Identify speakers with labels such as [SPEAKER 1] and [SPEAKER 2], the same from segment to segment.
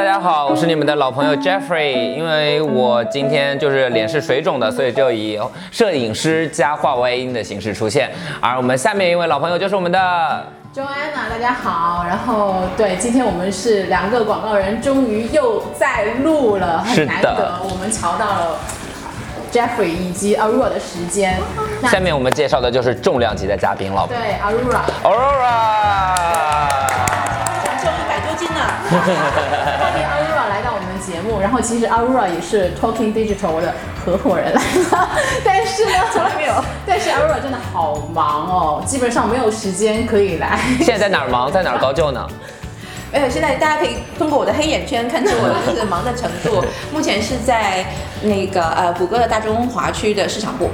[SPEAKER 1] 大家好，我是你们的老朋友 Jeffrey。因为我今天就是脸是水肿的，所以就以摄影师加话外音的形式出现。而我们下面一位老朋友就是我们的
[SPEAKER 2] Joanna，大家好。然后对，今天我们是两个广告人，终于又在录了，很难得，我们瞧到了 Jeffrey 以及 Aurora 的时间。
[SPEAKER 1] 下面我们介绍的就是重量级的嘉宾了
[SPEAKER 2] 对
[SPEAKER 3] Aurora，，Aurora。
[SPEAKER 2] 欢迎 Aurora 来到我们的节目。然后其实 Aurora 也是 Talking Digital 的合伙人来的，但是呢，从来没有。但是 Aurora 真的好忙哦，基本上没有时间可以来。
[SPEAKER 1] 现在在哪儿忙，在哪儿高就呢？
[SPEAKER 3] 没有，现在大家可以通过我的黑眼圈看出我就是忙的程度。目前是在那个呃谷歌的大中华区的市场部。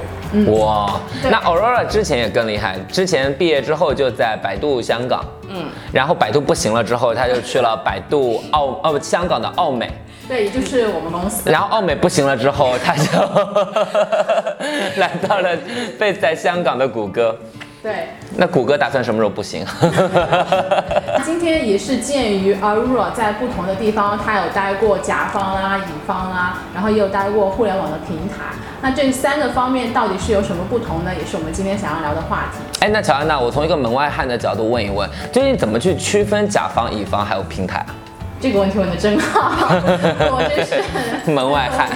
[SPEAKER 1] 哇，那 Aurora 之前也更厉害，之前毕业之后就在百度香港，嗯，然后百度不行了之后，他就去了百度澳哦不香港的澳美，
[SPEAKER 2] 对，也就是我们公司。
[SPEAKER 1] 然后奥美不行了之后，他就 来到了被在香港的谷歌。
[SPEAKER 2] 对，
[SPEAKER 1] 那谷歌打算什么时候不行？
[SPEAKER 2] 今天也是鉴于 Aurora 在不同的地方，它有待过甲方啦、乙方啦，然后也有待过互联网的平台。那这三个方面到底是有什么不同呢？也是我们今天想要聊的话题。
[SPEAKER 1] 哎，那乔安娜，我从一个门外汉的角度问一问，究竟怎么去区分甲方、乙方还有平台啊？
[SPEAKER 2] 这个问题问的真好，我真是
[SPEAKER 1] 门外汉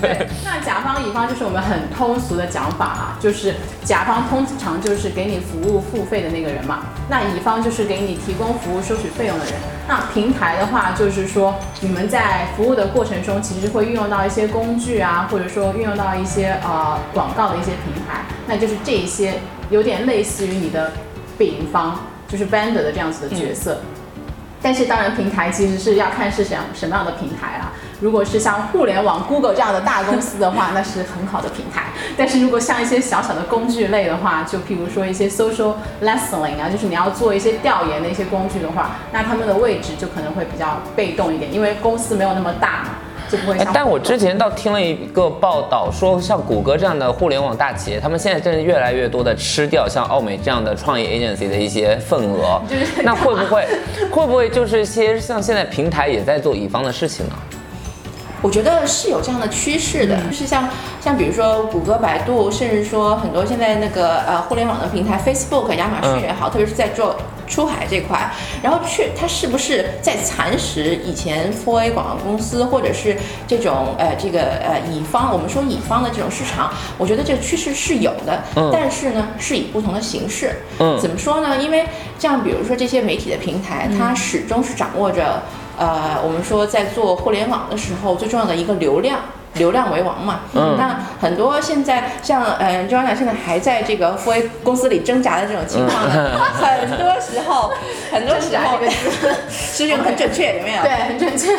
[SPEAKER 2] 对，那甲方乙方就是我们很通俗的讲法啊，就是甲方通常就是给你服务付费的那个人嘛，那乙方就是给你提供服务收取费用的人。那平台的话，就是说你们在服务的过程中，其实会运用到一些工具啊，或者说运用到一些呃广告的一些平台，那就是这一些有点类似于你的丙方，就是 vendor 的这样子的角色。但是当然，平台其实是要看是什什么样的平台啊。如果是像互联网 Google 这样的大公司的话，那是很好的平台。但是如果像一些小小的工具类的话，就譬如说一些 social listening 啊，就是你要做一些调研的一些工具的话，那他们的位置就可能会比较被动一点，因为公司没有那么大嘛，
[SPEAKER 1] 但我之前倒听了一个报道，说像谷歌这样的互联网大企业，他们现在正越来越多的吃掉像奥美这样的创业 agency 的一些份额
[SPEAKER 2] 就是。
[SPEAKER 1] 那会不会会不会就是一些像现在平台也在做乙方的事情呢？
[SPEAKER 3] 我觉得是有这样的趋势的，就是像像比如说谷歌、百度，甚至说很多现在那个呃互联网的平台，Facebook、亚马逊也好，特别是在做出海这块，然后去它是不是在蚕食以前 4A 广告公司或者是这种呃这个呃乙方，我们说乙方的这种市场，我觉得这个趋势是有的，
[SPEAKER 1] 嗯
[SPEAKER 3] 但是呢是以不同的形式，
[SPEAKER 1] 嗯
[SPEAKER 3] 怎么说呢？因为像比如说这些媒体的平台，它始终是掌握着。呃，我们说在做互联网的时候，最重要的一个流量，流量为王嘛。
[SPEAKER 1] 嗯
[SPEAKER 3] 那很多现在像呃 Joanna 现在还在这个富 A 公司里挣扎的这种情况呢，很多时候，很多时候 是用很准确，有没有？
[SPEAKER 2] 对，很准确。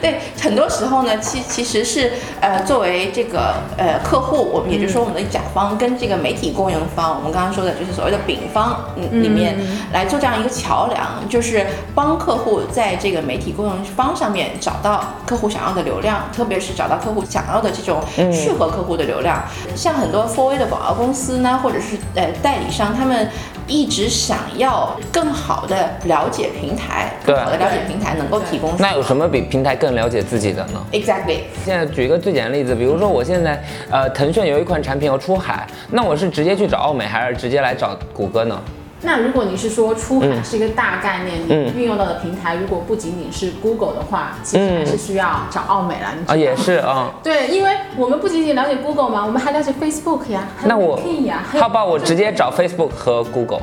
[SPEAKER 3] 对，很多时候呢，其其实是呃，作为这个呃客户，我们也就是说我们的甲方跟这个媒体供应方，我们刚刚说的就是所谓的丙方，嗯，里面来做这样一个桥梁，就是帮客户在这个媒体供应方上面找到客户想要的流量，特别是找到客户想要的这种适合客户的流量。像很多 4A 的广告公司呢，或者是呃代理商，他们一直想要更好的了解平台，更好的了解平台能够提供
[SPEAKER 1] 那有什么比平台更了解自己的呢
[SPEAKER 3] ？exactly。
[SPEAKER 1] 现在举一个最简单的例子，比如说我现在呃腾讯有一款产品要出海，那我是直接去找奥美，还是直接来找谷歌呢？
[SPEAKER 2] 那如果你是说出海是一个大概念，
[SPEAKER 1] 嗯
[SPEAKER 2] 你运用到的平台如果不仅仅是 Google 的话，其实还是需要找奥美了。
[SPEAKER 1] 啊，也是啊。
[SPEAKER 2] 对，因为我们不仅仅了解 Google 嘛，我们还了解 Facebook 呀，还有
[SPEAKER 1] 那我
[SPEAKER 2] LinkedIn 呀，
[SPEAKER 1] 好吧，我直接找 Facebook 和 Google。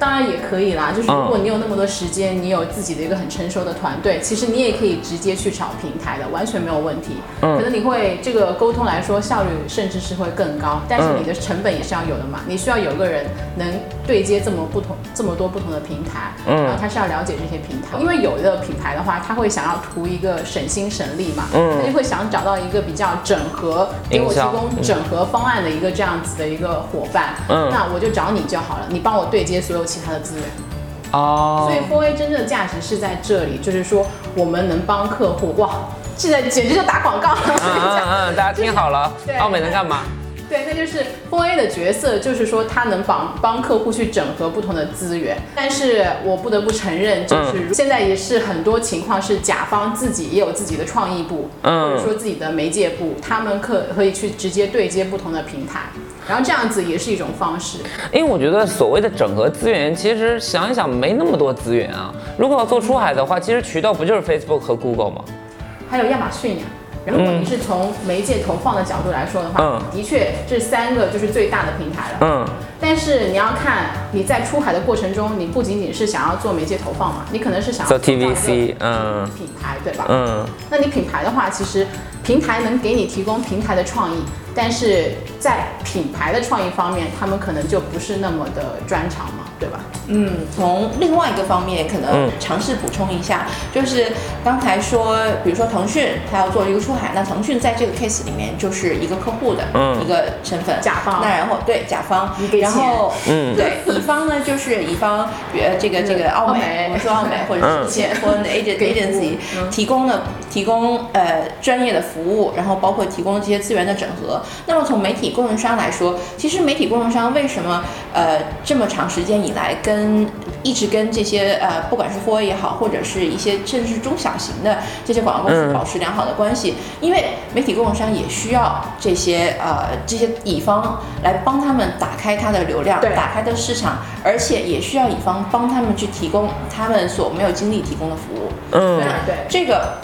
[SPEAKER 2] 当然也可以啦，就是如
[SPEAKER 1] 嗯
[SPEAKER 2] 果你有那么多时间，你有自己的一个很成熟的团队，其实你也可以直接去找平台的，完全没有问题。
[SPEAKER 1] 嗯。
[SPEAKER 2] 可能你会这个沟通来说效率甚至是会更高，但是
[SPEAKER 1] 嗯
[SPEAKER 2] 你的成本也是要有的嘛，你需要有个人能对接这么不同这么多不同的平台，
[SPEAKER 1] 嗯。
[SPEAKER 2] 然后他是要了解这些平台，因为有的品牌的话，他会想要图一个省心省力嘛，
[SPEAKER 1] 嗯。
[SPEAKER 2] 他就会想找到一个比较整合，给我提供整合方案的一个这样子的一个伙伴，
[SPEAKER 1] 嗯。
[SPEAKER 2] 那我就找你就好了，你帮我对接所有其他的资源。
[SPEAKER 1] 哦
[SPEAKER 2] 所以4 A 真正的价值是在这里，就是说我们能帮客户哇，现在简直就打广告了。
[SPEAKER 1] 嗯嗯嗯，大家听好了
[SPEAKER 2] 对，
[SPEAKER 1] 奥美能干嘛？
[SPEAKER 2] 对，那就是 4A 的角色，就是说他能帮帮客户去整合不同的资源。但是我不得不承认，就是现在也是很多情况是甲方自己也有自己的创意部，
[SPEAKER 1] 嗯
[SPEAKER 2] 或者说自己的媒介部，他们可可以去直接对接不同的平台，然后这样子也是一种方式。
[SPEAKER 1] 因为我觉得所谓的整合资源，其实想一想没那么多资源啊。如果要做出海的话，其实渠道不就是 Facebook 和 Google 吗？
[SPEAKER 2] 还有亚马逊呀。如果你是从媒介投放的角度来说的话，
[SPEAKER 1] 嗯。
[SPEAKER 2] 的确这三个就是最大的平台了。
[SPEAKER 1] 嗯，
[SPEAKER 2] 但是你要看你在出海的过程中，你不仅仅是想要做媒介投放嘛，你可能是想要
[SPEAKER 1] 做 TVC，嗯。
[SPEAKER 2] 品牌，对吧？
[SPEAKER 1] 嗯，
[SPEAKER 2] 那你品牌的话，其实平台能给你提供平台的创意，但是在品牌的创意方面，他们可能就不是那么的专长嘛，对吧？
[SPEAKER 3] 嗯，从另外一个方面，可能
[SPEAKER 1] 嗯。
[SPEAKER 3] 尝试补充一下，就是刚才说，比如说腾讯，它要做一个出海，那腾讯在这个 case 里面就是一个客户的
[SPEAKER 1] 嗯。
[SPEAKER 3] 一个身份，
[SPEAKER 2] 甲方。
[SPEAKER 3] 那然后对甲方，然后
[SPEAKER 1] 嗯。
[SPEAKER 3] 对乙方呢就是乙方，呃，这个这个奥
[SPEAKER 2] 奥美。
[SPEAKER 3] 美，我们说奥美或者
[SPEAKER 1] 嗯
[SPEAKER 3] 是结婚 agent
[SPEAKER 2] 给服务
[SPEAKER 3] agency
[SPEAKER 2] 嗯。
[SPEAKER 3] 提供了提供呃专业的服务，然后包括提供这些资源的整合。那么从媒体供应商来说，其实媒体供应商为什么呃这么长时间以来跟一直跟这些呃不管是 4A 也好，或者是一些甚至是中小型的这些广告公司
[SPEAKER 1] 嗯
[SPEAKER 3] 保持良好的关系，因为媒体供应商也需要这些呃这些乙方来帮他们打开它的流量，
[SPEAKER 2] 对
[SPEAKER 3] 打开的市场，而且也需要乙方帮他们去提供他们所没有精力提供的服务。
[SPEAKER 1] 嗯
[SPEAKER 2] 对对。
[SPEAKER 3] 这个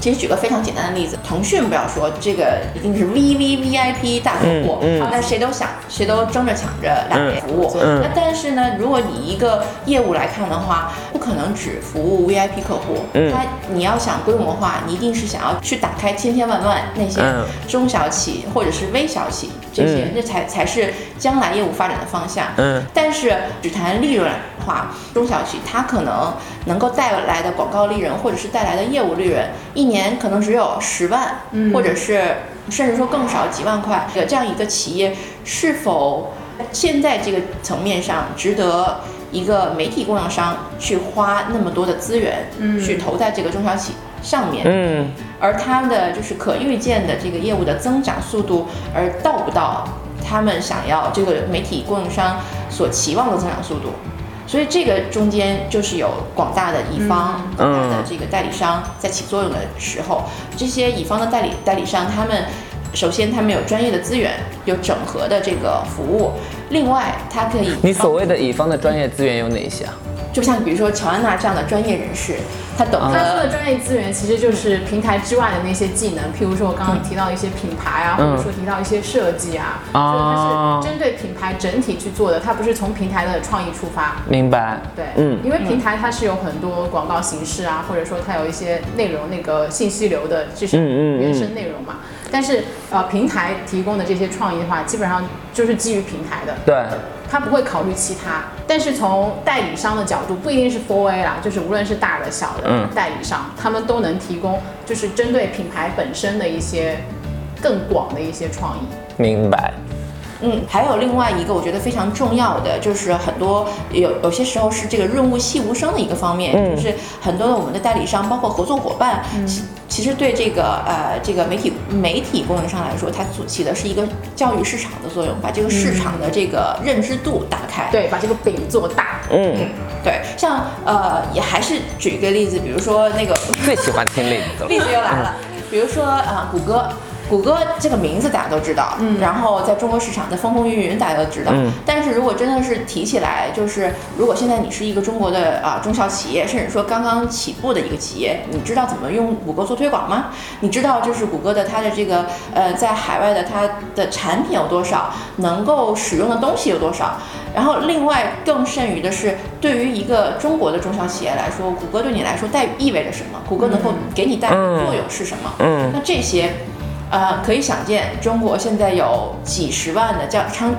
[SPEAKER 3] 其实举个非常简单的例子，腾讯不要说这个一定是 V V V I P 大客户，
[SPEAKER 1] 嗯。嗯
[SPEAKER 3] 那谁都想，谁都争着抢着来服务。
[SPEAKER 1] 嗯。
[SPEAKER 3] 那但是呢，如果你一个业务来看的话，不可能只服务 V I P 客户，
[SPEAKER 1] 嗯。
[SPEAKER 3] 它你要想规模化，你一定是想要去打开千千万万那些
[SPEAKER 1] 嗯。
[SPEAKER 3] 中小企或者是微小企这些
[SPEAKER 1] 嗯，
[SPEAKER 3] 这才才是将来业务发展的方向。
[SPEAKER 1] 嗯
[SPEAKER 3] 但是只谈利润的话，中小企它可能能够带来的广告利润，或者是带来的业务利润，一年可能只有十万，
[SPEAKER 2] 嗯
[SPEAKER 3] 或者是甚至说更少几万块。这样一个企业是否现在这个层面上值得一个媒体供应商去花那么多的资源，
[SPEAKER 2] 嗯
[SPEAKER 3] 去投在这个中小企上面？
[SPEAKER 1] 嗯
[SPEAKER 3] 而它的就是可预见的这个业务的增长速度，而到不到他们想要这个媒体供应商所期望的增长速度。所以这个中间就是有广大的乙方、
[SPEAKER 1] 嗯
[SPEAKER 3] 广大的这个代理商在起作用的时候，这些乙方的代理代理商，他们首先他们有专业的资源，有整合的这个服务，另外它可以
[SPEAKER 1] 你所谓的乙方的专业资源有哪些啊？
[SPEAKER 3] 就像比如说乔安娜这样的专业人士，他懂
[SPEAKER 1] 啊
[SPEAKER 2] 他说的专业资源其实就是平台之外的那些技能，譬如说我刚刚提到一些品牌啊，
[SPEAKER 1] 嗯
[SPEAKER 2] 或者说提到一些设计啊，
[SPEAKER 1] 啊
[SPEAKER 2] 所以它是针对品牌整体去做的，它不是从平台的创意出发。
[SPEAKER 1] 明白？
[SPEAKER 2] 对，
[SPEAKER 1] 嗯
[SPEAKER 2] 因为平台它是有很多广告形式啊，或者说它有一些内容那个信息流的这些原生内容嘛。但是呃，平台提供的这些创意的话，基本上就是基于平台的，
[SPEAKER 1] 对，
[SPEAKER 2] 他不会考虑其他。但是从代理商的角度，不一定是 4A 啦，就是无论是大的小的代理商，他们都能提供就是针对品牌本身的一些更广的一些创意。
[SPEAKER 1] 明白。
[SPEAKER 3] 嗯，还有另外一个我觉得非常重要的，就是很多有有些时候是这个润物细无声的一个方面，
[SPEAKER 1] 嗯
[SPEAKER 3] 就是很多的我们的代理商，包括合作伙伴，其其实对这个呃这个媒体媒体供应商来说，它所起的是一个教育市场的作用，把这个市场的这个认知度打开。
[SPEAKER 2] 对，把这个饼做大。
[SPEAKER 1] 嗯，
[SPEAKER 3] 对，像呃也还是举一个例子，比如说那个
[SPEAKER 1] 最喜欢听例子了。
[SPEAKER 3] 例子又来了，比如说啊、谷歌。谷歌这个名字大家都知道，嗯，然后在中国市场的风风云云大家都知道，
[SPEAKER 1] 嗯
[SPEAKER 3] 但是如果真的是提起来，就是如果现在你是一个中国的啊、中小企业，甚至说刚刚起步的一个企业，你知道怎么用谷歌做推广吗？你知道就是谷歌的它的这个呃在海外的它的产品有多少，能够使用的东西有多少？然后另外更甚于的是，对于一个中国的中小企业来说，谷歌对你来说带意味着什么？谷歌能够给你带来的作用是什么？
[SPEAKER 1] 嗯
[SPEAKER 3] 那这些，呃，可以想见，中国现在有几十万的将将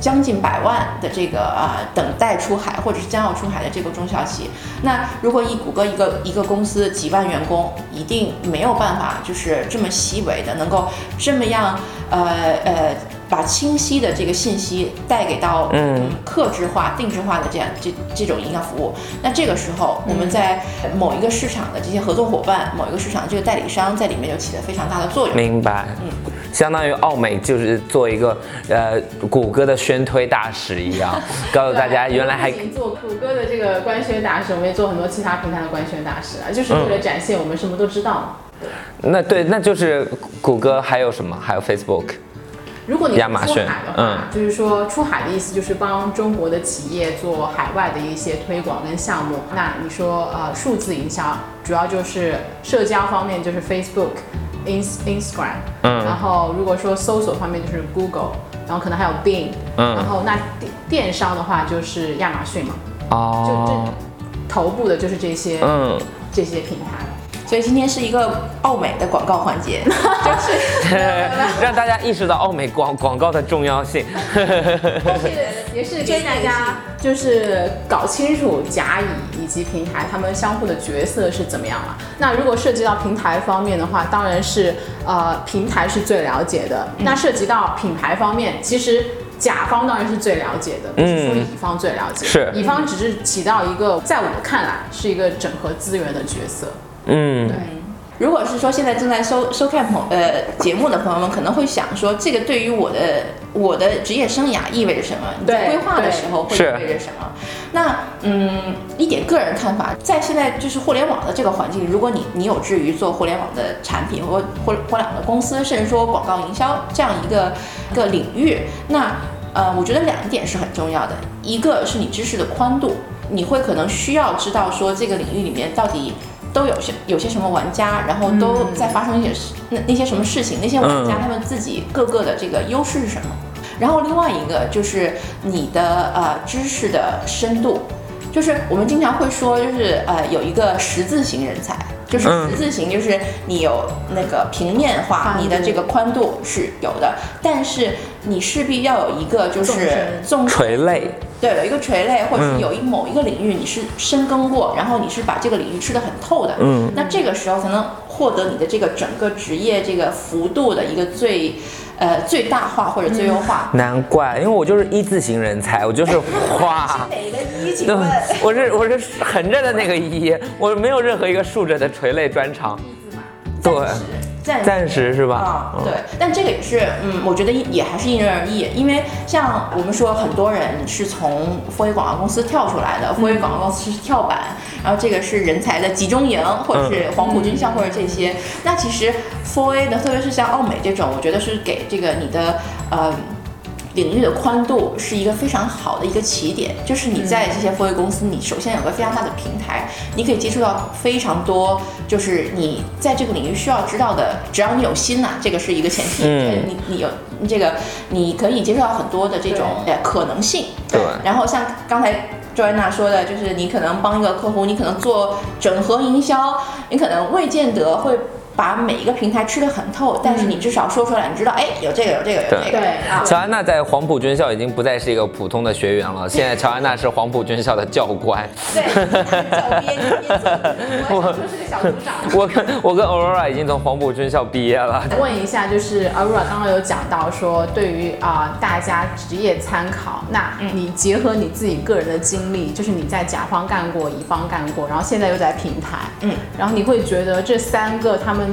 [SPEAKER 3] 将近百万的这个呃、等待出海或者是将要出海的这个中小企业。那如果以谷歌一个一个公司几万员工，一定没有办法就是这么细微的能够这么样呃呃。把清晰的这个信息带给到
[SPEAKER 1] 嗯
[SPEAKER 3] 客制化、定制化的这样这这种营销服务，那这个时候我们在某一个市场的这些合作伙伴、某一个市场的这个代理商在里面就起了非常大的作用。
[SPEAKER 1] 明白。嗯相当于奥美就是做一个呃谷歌的宣推大使一样，告诉大家原来还
[SPEAKER 2] 做谷歌的这个官宣大使，我们也做很多其他平台的官宣大使啊，就是为了展现我们什么都知道嘛。
[SPEAKER 1] 那对，那就是谷歌还有什么？还有 Facebook。
[SPEAKER 2] 如果你出海的话，就是说出海的意思就是帮中国的企业做海外的一些推广跟项目。那你说呃数字营销，主要就是社交方面就是 Facebook、Ins Instagram，
[SPEAKER 1] 嗯
[SPEAKER 2] 然后如果说搜索方面就是 Google，然后可能还有 Bing，
[SPEAKER 1] 嗯
[SPEAKER 2] 然后那电电商的话就是亚马逊嘛，哦就
[SPEAKER 1] 哦，
[SPEAKER 2] 这头部的就是这些、
[SPEAKER 1] 嗯，
[SPEAKER 2] 这些平台。
[SPEAKER 3] 所以今天是一个奥美的广告环节，就是
[SPEAKER 1] 让大家意识到奥美广广告的重要性。
[SPEAKER 2] 但是也是给大家就是搞清楚甲乙以及平台他们相互的角色是怎么样了。那如果涉及到平台方面的话，当然是呃平台是最了解的。那涉及到品牌方面，其实。甲方当然是最了解的，不是说乙方最了解。
[SPEAKER 1] 是
[SPEAKER 2] 乙方只是起到一个，在我看来是一个整合资源的角色。
[SPEAKER 1] 嗯，
[SPEAKER 2] 对，
[SPEAKER 3] 如果是说现在正在收收看朋呃节目的朋友们，可能会想说，这个对于我的我的职业生涯意味着什么？你在规划的时候会意味着什么？那嗯，一点个人看法，在现在就是互联网的这个环境，如果你你有志于做互联网的产品或或互联网的公司，甚至说广告营销这样一个一个领域，那呃，我觉得两点是很重要的，一个是你知识的宽度，你会可能需要知道说这个领域里面到底。都有些有些什么玩家，然后都在发生一些事，那那些什么事情，那些玩家
[SPEAKER 1] 嗯
[SPEAKER 3] 他们自己各个的这个优势是什么？然后另外一个就是你的呃知识的深度，就是我们经常会说，就是呃有一个十字型人才，就是
[SPEAKER 1] 嗯。
[SPEAKER 3] 十字型，就是你有那个平面化，你的这个宽度是有的，但是你势必要有一个就是
[SPEAKER 2] 纵深。
[SPEAKER 3] 纵
[SPEAKER 1] 垂类，
[SPEAKER 3] 对，有一个垂类，或者有一某一个领域你是深耕过，然后你是把这个领域吃得很透的，
[SPEAKER 1] 嗯，
[SPEAKER 3] 那这个时候才能获得你的这个整个职业这个幅度的一个最，呃最大化或者最优化。
[SPEAKER 1] 难怪，因为我就是一字型人才，我就是画。
[SPEAKER 3] 哪个一？请问？，
[SPEAKER 1] 我是我是横着的那个一，我没有任何一个竖着的垂类专长。对，
[SPEAKER 3] 暂
[SPEAKER 1] 暂时是吧
[SPEAKER 3] 啊？，
[SPEAKER 1] 嗯
[SPEAKER 3] 对，但这个也是，嗯，我觉得也还是因人而异，因为像我们说，很多人是从 f o 广告公司跳出来的 f o 广告公司是跳板，然后这个是人才的集中营，或者是黄埔军校或者这些。那其实 f o 的，特别是像奥美这种，我觉得是给这个你的呃。领域的宽度是一个非常好的一个起点，就是你在这些 f o 公司，你首先有个非常大的平台，你可以接触到非常多，就是你在这个领域需要知道的，只要你有心呐、这个是一个前提。
[SPEAKER 1] 嗯
[SPEAKER 3] 你你有这个，你可以接触到很多的这种呃可能性。
[SPEAKER 1] 对
[SPEAKER 3] 然后像刚才 Joanna 说的，就是你可能帮一个客户，你可能做整合营销，你可能未见得会。把每一个平台吃得很透，但是你至少说出来，你知道，哎，有这个，有这个，有这个，
[SPEAKER 2] 对
[SPEAKER 3] 啊，
[SPEAKER 1] 乔安娜在黄埔军校已经不再是一个普通的学员了，现在乔安娜是黄埔军校的教官。
[SPEAKER 3] 对，
[SPEAKER 2] 我想说是个小组长。
[SPEAKER 1] 我跟我跟 Aurora 已经从黄埔军校毕业了。
[SPEAKER 2] 问一下，就是 Aurora 刚刚有讲到说，对于啊、大家职业参考，那你结合你自己个人的经历，就是你在甲方干过，乙方干过，然后现在又在平台，
[SPEAKER 3] 嗯，
[SPEAKER 2] 然后你会觉得这三个他们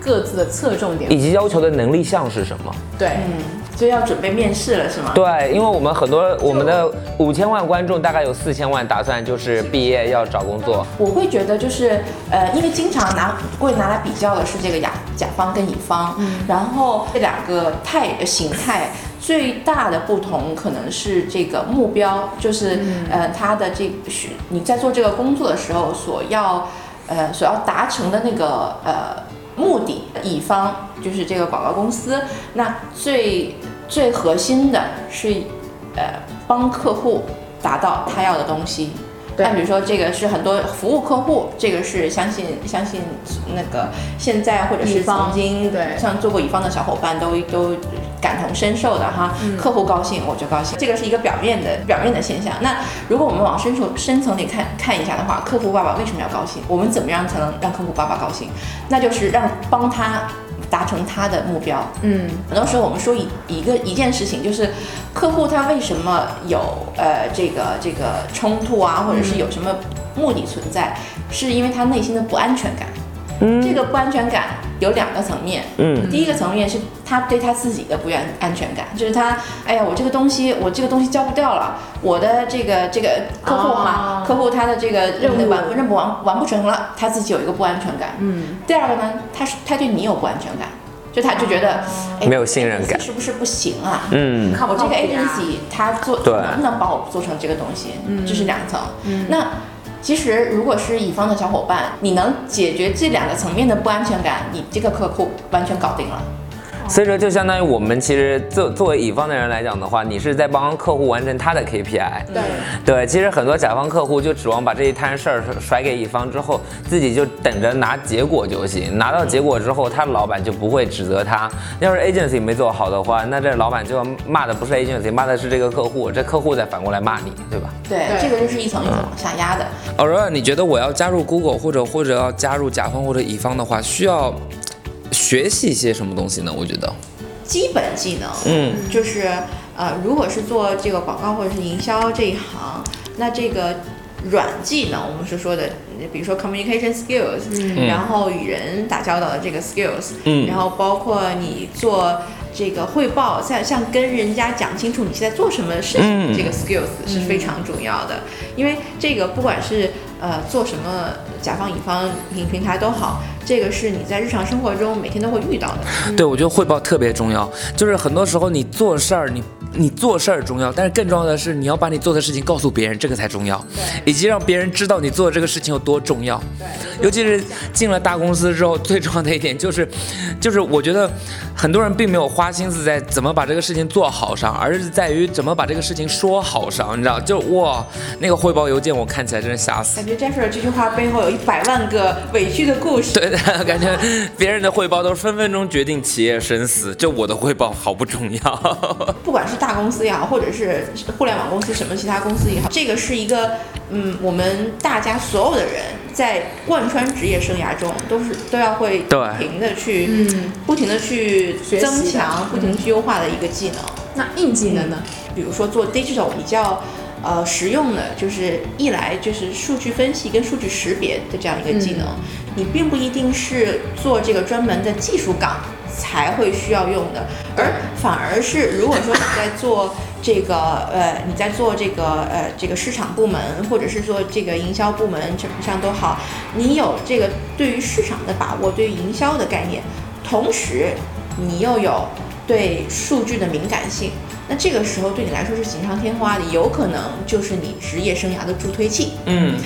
[SPEAKER 2] 各自的侧重点
[SPEAKER 1] 以，及要求的能力项是什么？
[SPEAKER 2] 对，
[SPEAKER 3] 嗯，就要准备面试了，是吗？
[SPEAKER 1] 对，因为我们很多我们的五千万观众，大概有四千万打算就是毕业要找工作。
[SPEAKER 3] 我会觉得就是呃，因为经常拿会拿来比较的是这个甲甲方跟乙方，嗯然后这两个态形态最大的不同可能是这个目标，就是、呃他的这是你在做这个工作的时候所要呃所要达成的那个呃目的，乙方就是这个广告公司，那最最核心的是呃帮客户达到他要的东西。那比如说这个是很多服务客户，这个是相信相信那个现在或者是曾经
[SPEAKER 2] 对
[SPEAKER 3] 像做过乙方的小伙伴都都感同身受的哈。
[SPEAKER 2] 嗯
[SPEAKER 3] 客户高兴我就高兴，这个是一个表面的表面的现象。那如果我们往深处深层里看看一下的话，客户爸爸为什么要高兴？我们怎么样才能让客户爸爸高兴？那就是让帮他达成他的目标。
[SPEAKER 2] 嗯，
[SPEAKER 3] 很多时候我们说一一个一件事情，就是客户他为什么有呃这个这个冲突啊，或者是有什么目的存在，是因为他内心的不安全感。
[SPEAKER 1] 嗯。
[SPEAKER 3] 这个不安全感有两个层面。
[SPEAKER 4] 嗯。
[SPEAKER 3] 第一个层面是他对他自己的不安安全感，就是他，哎呀，我这个东西，我这个东西交不掉了，我的这个这个客户哈，
[SPEAKER 2] 哦。
[SPEAKER 3] 客户他的这个任
[SPEAKER 2] 任务
[SPEAKER 3] 完任务完完不成了，他自己有一个不安全感。
[SPEAKER 2] 嗯，
[SPEAKER 3] 第二个呢，他是他对你有不安全感，就他就觉得，哎，
[SPEAKER 4] 没有信任感
[SPEAKER 3] 是不是不行啊？
[SPEAKER 4] 嗯。
[SPEAKER 3] 我这个 agency 他做
[SPEAKER 4] 对。
[SPEAKER 3] 能不能帮我做成这个东西？嗯，这是两层。嗯，那其实如果是乙方的小伙伴，你能解决这两个层面的不安全感，你这个客户完全搞定了。
[SPEAKER 4] 所以说就相当于我们其实作作为乙方的人来讲的话，你是在帮客户完成他的 KPI。
[SPEAKER 2] 对，
[SPEAKER 4] 对，其实很多甲方客户就指望把这一摊事儿甩给乙方之后，自己就等着拿结果就行。拿到结果之后，他老板就不会指责他。要是 agency 没做好的话，那这老板就要骂的不是 agency，骂的是这个客户，这客户再反过来骂你，对吧？
[SPEAKER 3] 对，
[SPEAKER 2] 对
[SPEAKER 3] 这个就是一层一层往下压的。
[SPEAKER 1] Aurora，你觉得我要加入 Google 或者或者要加入甲方或者乙方的话，需要学习一些什么东西呢？我觉得，
[SPEAKER 3] 基本技能，
[SPEAKER 4] 嗯，
[SPEAKER 3] 就是呃，如果是做这个广告或者是营销这一行，那这个软技能，我们是说的，比如说 communication skills，、
[SPEAKER 2] 嗯。
[SPEAKER 3] 然后与人打交道的这个 skills，、
[SPEAKER 4] 嗯。
[SPEAKER 3] 然后包括你做这个汇报，像像跟人家讲清楚你现在做什么事情，
[SPEAKER 4] 嗯。
[SPEAKER 3] 这个 skills 是非常重要的，因为这个不管是呃做什么甲方乙方平平台都好，这个是你在日常生活中每天都会遇到的。
[SPEAKER 1] 对我觉得汇报特别重要。就是很多时候你做事儿，你你做事儿重要，但是更重要的是你要把你做的事情告诉别人，这个才重要，以及让别人知道你做的这个事情有多重要。尤其是进了大公司之后，最重要的一点就是，就是我觉得很多人并没有花心思在怎么把这个事情做好上，而是在于怎么把这个事情说好上。你知道，就哇，那个汇报邮件我看起来真是吓死。
[SPEAKER 3] 感觉 Jeffrey 这句话背后有一百万个委屈的故事。
[SPEAKER 1] 对的，感觉别人的汇报都是分分钟决定企业生死，就我的汇报好不重要。
[SPEAKER 3] 不管是大公司也好，或者是互联网公司什么其他公司也好，这个是一个嗯，我们大家所有的人在贯穿职业生涯中都是都要会不停的去
[SPEAKER 2] 嗯，
[SPEAKER 3] 不停的去增强、不停去优化的一个技能。
[SPEAKER 2] 那硬技能呢？
[SPEAKER 3] 比如说做 digital 比较呃实用的，就是一来就是数据分析跟数据识别的这样一个技能，你并不一定是做这个专门的技术岗才会需要用的，而反而是如果说你在做。这个呃，你在做这个呃这个市场部门，或者是做这个营销部门怎么上都好，你有这个对于市场的把握，对于营销的概念，同时你又有对数据的敏感性，那这个时候对你来说是锦上添花的，有可能就是你职业生涯的助推器。
[SPEAKER 1] 嗯，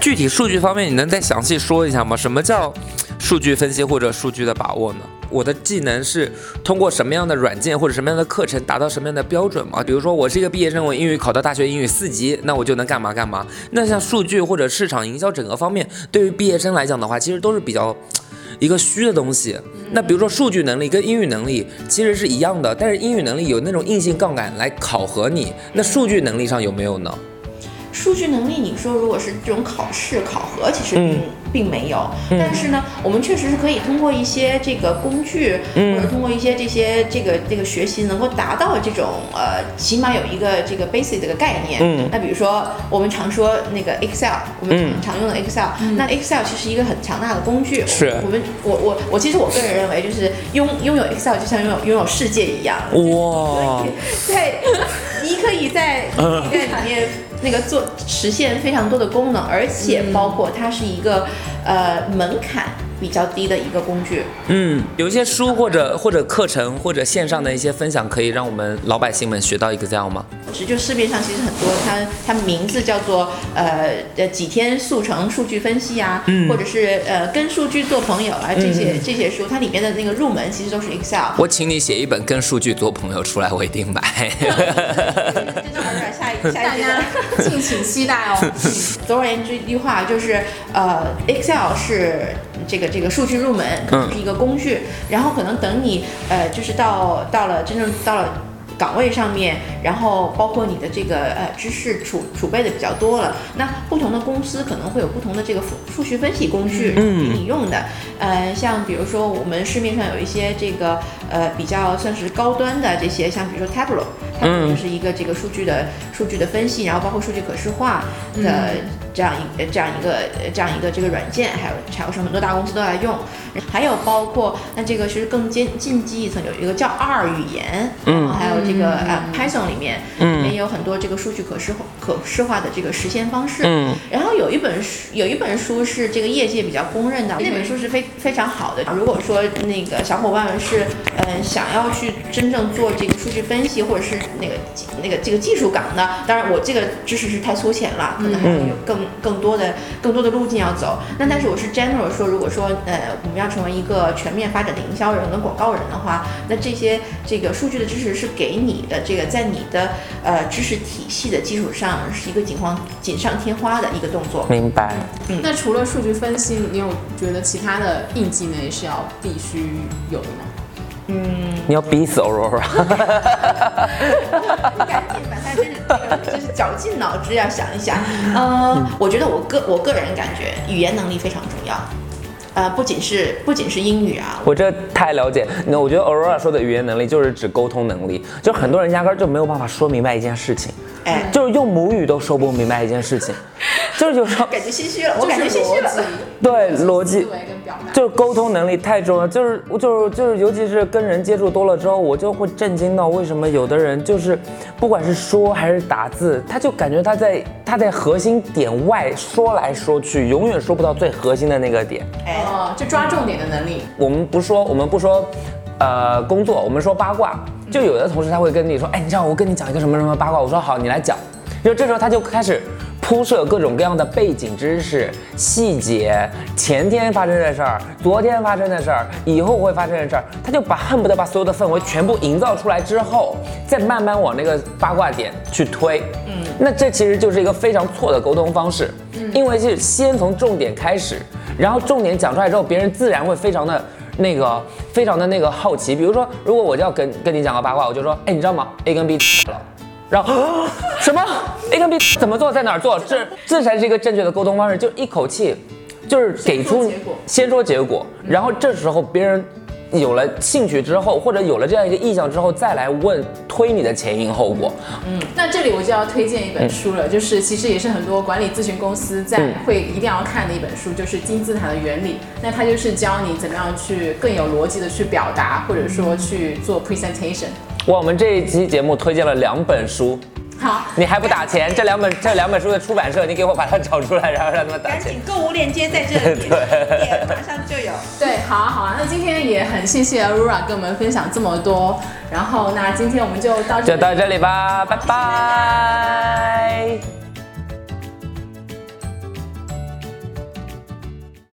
[SPEAKER 1] 具体数据方面，你能再详细说一下吗？什么叫数据分析或者数据的把握呢？我的技能是通过什么样的软件或者什么样的课程达到什么样的标准吗？比如说我是一个毕业生，我英语考到大学英语四级，那我就能干嘛干嘛？那像数据或者市场营销整个方面，对于毕业生来讲的话，其实都是比较。一个虚的东西，那比如说数据能力跟英语能力其实是一样的，但是英语能力有那种硬性杠杆来考核你，那数据能力上有没有呢？
[SPEAKER 3] 数据能力，你说如果是这种考试考核，其实并、并没有。但是呢，我们确实是可以通过一些这个工具，或者通过一些这些这个这个学习，能够达到这种呃，起码有一个这个 basic 的概念。
[SPEAKER 4] 嗯
[SPEAKER 3] 那比如说我们常说那个 Excel，我们常、
[SPEAKER 4] 嗯
[SPEAKER 3] 常用的 Excel，、那 Excel 其实一个很强大的工具。
[SPEAKER 1] 是
[SPEAKER 3] 我们我我我其实我个人认为，就是拥拥有 Excel 就像拥有拥有世界一样。
[SPEAKER 1] 哇，
[SPEAKER 3] 在你可以在你可以在里面那个做实现非常多的功能，而且包括它是一个呃门槛比较低的一个工具。
[SPEAKER 1] 嗯，有一些书或者或者课程或者线上的一些分享，可以让我们老百姓们学到 Excel 吗？
[SPEAKER 3] 是就市面上其实很多，它它名字叫做呃呃几天速成数据分析啊，或者是呃跟数据做朋友啊这些、这些书，它里面的那个入门其实都是 Excel。
[SPEAKER 1] 我请你写一本跟数据做朋友出来，我一定买。
[SPEAKER 3] 下一下
[SPEAKER 2] 大
[SPEAKER 3] 一 阶段
[SPEAKER 2] 家。敬请期待哦。
[SPEAKER 3] 总而言之，一句话就是，呃，Excel 是这个这个数据入门，可能是一个工具，然后可能等你呃，就是到到了真正到了。岗位上面，然后包括你的这个呃知识储储备的比较多了，那不同的公司可能会有不同的这个数数据分析工具给你用的，呃，像比如说我们市面上有一些这个呃比较算是高端的这些，像比如说 Tableau，Tableau 就是一个这个数据的数据的分析，然后包括数据可视化的这样一呃这样一个呃这样一个这个软件，还有还有是很多大公司都在用，还有包括那这个是更进进阶一层，有一个叫 R 语言，嗯，还有这个呃 Python 里面，嗯，也有很多这个数据可视化可视化的这个实现方式，
[SPEAKER 5] 嗯，
[SPEAKER 3] 然后有一本书有一本书是这个业界比较公认的，那本书是非非常好的。如果说那个小伙伴们是嗯、呃想要去真正做这个数据分析，或者是那个那个这个技术岗的，当然我这个知识是太粗浅了，可能还会有更更多的更多的路径要走。那但是我是 general 说，如果说呃我们要成为一个全面发展的营销人跟广告人的话，那这些这个数据的知识是给你的这个在你的呃知识体系的基础上是一个锦上锦上添花的一个动作。
[SPEAKER 1] 明白。
[SPEAKER 2] 那除了数据分析，你有觉得其他的硬技能也是要必须有的吗？
[SPEAKER 1] 嗯你要逼死 Aurora，
[SPEAKER 3] 赶紧把它就是这个就是绞尽脑汁要想一想。呃，我觉得我个我个人感觉语言能力非常重要。呃，不仅是不仅是英语啊，
[SPEAKER 1] 我这太了解。那我觉得 Aurora 说的语言能力就是指沟通能力，就很多人压根儿就没有办法说明白一件事情，
[SPEAKER 3] 哎，
[SPEAKER 1] 就是用母语都说不明白一件事情，就是有时候
[SPEAKER 3] 感觉心虚了，我感觉心虚了。
[SPEAKER 1] 对逻辑。就是沟通能力太重要，就是就是就是，尤其是跟人接触多了之后，我就会震惊到为什么有的人就是，不管是说还是打字，他就感觉他在他在核心点外说来说去，永远说不到最核心的那个点。
[SPEAKER 3] 哎，
[SPEAKER 2] 哦，就抓重点的能力。
[SPEAKER 1] 我们不说，我们不说，呃，工作，我们说八卦。就有的同事他会跟你说，哎，你知道我跟你讲一个什么什么八卦，我说好，你来讲。就这时候他就开始铺设各种各样的背景知识、细节，前天发生的事儿，昨天发生的事儿，以后会发生的事儿，他就把恨不得把所有的氛围全部营造出来之后，再慢慢往那个八卦点去推。嗯，那这其实就是一个非常错的沟通方式，因为是先从重点开始，然后重点讲出来之后，别人自然会非常的。那个非常的那个好奇，比如说，如果我就要跟跟你讲个八卦，我就说，哎，你知道吗？A 跟 B 了，然后啊 什么 A 跟 B 怎么做，在哪儿做，这这才是一个正确的沟通方式，就一口气，就是给出
[SPEAKER 2] 先说结果
[SPEAKER 1] 先说结果，然后这时候别人有了兴趣之后，或者有了这样一个意向之后，再来问推你的前因后果。
[SPEAKER 2] 嗯那这里我就要推荐一本书了，就是其实也是很多管理咨询公司在
[SPEAKER 1] 嗯
[SPEAKER 2] 会一定要看的一本书，就是金字塔的原理。那它就是教你怎么样去更有逻辑的去表达，或者说去做 presentation。
[SPEAKER 1] 哇，我们这一期节目推荐了两本书，
[SPEAKER 2] 好，
[SPEAKER 1] 你还不打钱？这两本这两本书的出版社，你给我把它找出来，然后让他们打钱
[SPEAKER 3] 赶 紧。购物链接在这里，对马上就有。
[SPEAKER 2] 对，好啊好啊。那今天也很谢谢 Aurora 跟我们分享这么多，然后那今天我们就到这里。
[SPEAKER 1] 就到这里吧，拜拜